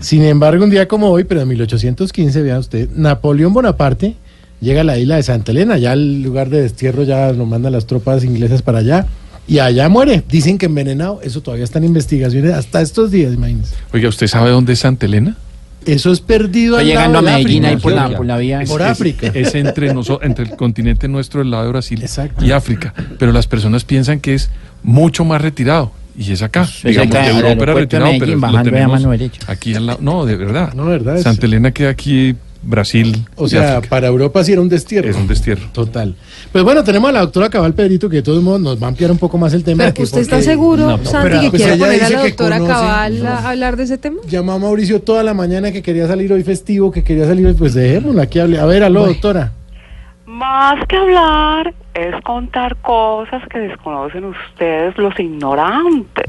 Sin embargo, un día como hoy, pero en 1815, vea usted, Napoleón Bonaparte llega a la isla de Santa Elena, ya el lugar de destierro ya lo mandan las tropas inglesas para allá. Y allá muere, dicen que envenenado, eso todavía está en investigaciones hasta estos días, imagínense. Oiga, ¿usted sabe dónde es Santa Elena? Eso es perdido Está al llegando a lado Medellín ahí África. por la, Georgia. por la vía. Por es- África. Es entre, noso- entre el continente nuestro, el lado de Brasil Exacto. y África. Pero las personas piensan que es mucho más retirado. Y es acá. Es Digamos, acá, de Europa era de retirado, pero lo bajando ahí a tenemos mano derecha. aquí al lado. No, de verdad. No, de verdad, es- Santa Elena queda aquí, Brasil. O sea, África. para Europa sí era un destierro. es un destierro. Total. Pues bueno, tenemos a la doctora Cabal Pedrito, que de todos modos nos va a ampliar un poco más el tema. Pero que ¿usted está seguro, No, Santi, pero, que pues, quiere poner a la que doctora conoce, Cabal no. a hablar de ese tema? Llamó a Mauricio toda la mañana que quería salir hoy festivo, que quería salir hoy, pues dejémosla aquí hable. A ver, aló, doctora. Más que hablar es contar cosas que desconocen ustedes los ignorantes.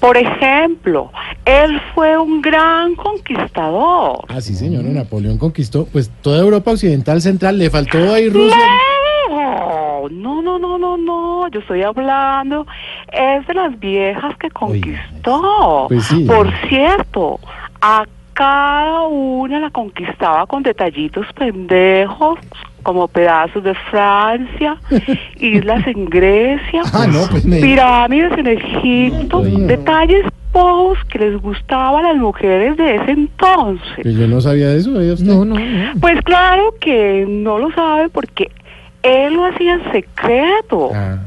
Por ejemplo, él fue un gran conquistador. Ah, sí, señora, Napoleón conquistó pues toda Europa occidental central, le faltó ahí Rusia. No, no, no, no, no, no, yo estoy hablando, es de las viejas que conquistó. pues sí. Por cierto, a cada una la conquistaba con detallitos pendejos, como pedazos de Francia, islas en Grecia, Ah, no, pues me... pirámides en Egipto, no. detalles bobos que les gustaban a las mujeres de ese entonces. Pues yo no sabía de eso. No, no, no. Pues claro que no lo sabe porque él lo hacía en secreto. Ah,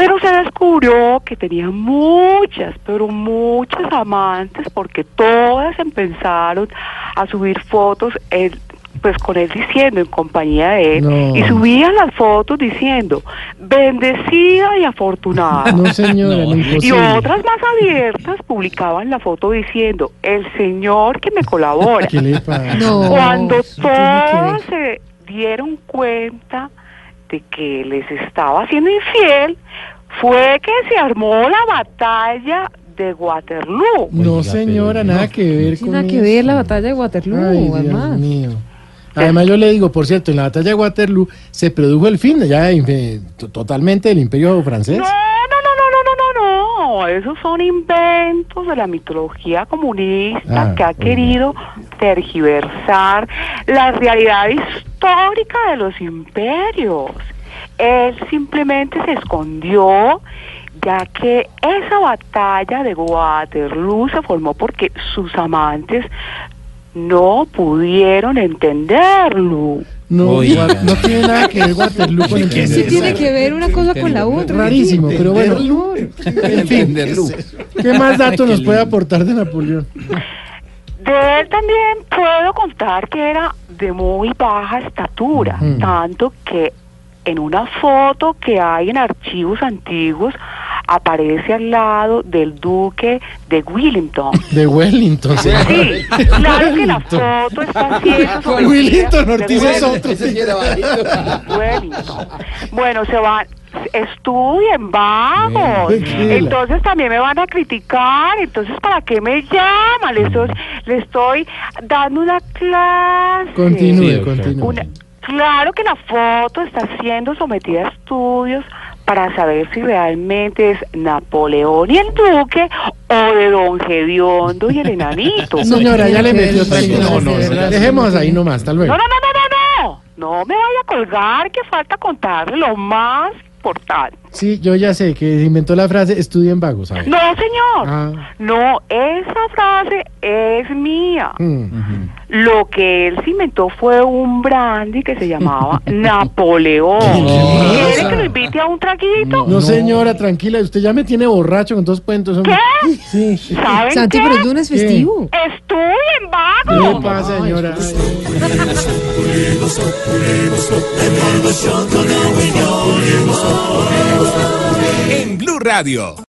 Pero se descubrió que tenía muchas, pero muchas amantes porque todas empezaron a subir fotos él, pues con él diciendo en compañía de él No. y subían las fotos diciendo bendecida y afortunada. no, señora, no, Y otras más abiertas publicaban la foto diciendo el señor que me colabora. ¿Qué le pasa? No. Cuando todas se dieron cuenta de que les estaba haciendo infiel, fue que se armó la batalla de Waterloo. No, señora, nada que ver con nada que eso. ver la batalla de Waterloo, Ay, Dios además. mío. Además, yo le digo, por cierto, en la batalla de Waterloo se produjo el fin ya eh, to- totalmente del imperio francés. No, no, no, no, no, no, no, no. Esos son inventos de la mitología comunista Ah, que ha querido tergiversar la realidad histórica de los imperios. Él simplemente se escondió ya que esa batalla de Waterloo se formó porque sus amantes no pudieron entenderlo. No, Oiga. No tiene nada que ver Waterloo con el Sí tiene que ver una cosa con la otra. Rarísimo, pero bueno. En fin, ¿qué más datos nos puede aportar de Napoleón? De él también puedo contar que era de muy baja estatura, tanto que en una foto que hay en archivos antiguos aparece al lado del duque de Wellington. De Wellington, Sí, señor. claro que la foto está haciendo Wellington Ortiz es otro. Wellington. Bueno, se van, estudien, vamos. Entonces también me van a criticar. Entonces, ¿para qué me llaman? Le estoy, le estoy dando una clase. Continúe, Sí, continúe. Una- claro que la foto está siendo sometida a estudios para saber si realmente es Napoleón y el Duque o de Don Gediondo y el enanito. Señora, ya le metió tranquilo. no, no, No, no, no. Dejemos ahí nomás, hasta No, luego. no, no, no, no, no. No me vaya a colgar que falta contarle lo más importante. Sí, yo ya sé que inventó la frase estudien vagos. ver. No, señor. Ah. No, esa frase es mía. Mm. Lo que él se inventó fue un brandy que se llamaba Napoleón. ¿Qué? ¿Quiere que lo invite a un traguito? No, señora, tranquila, usted ya me tiene borracho con todos cuentos. hombre. ¿Qué? Sí. ¿Saben Santi, qué? pero el lunes ¿Qué? festivo. Estudien, ¿Qué vagos. le pasa, señora? En Blue Radio.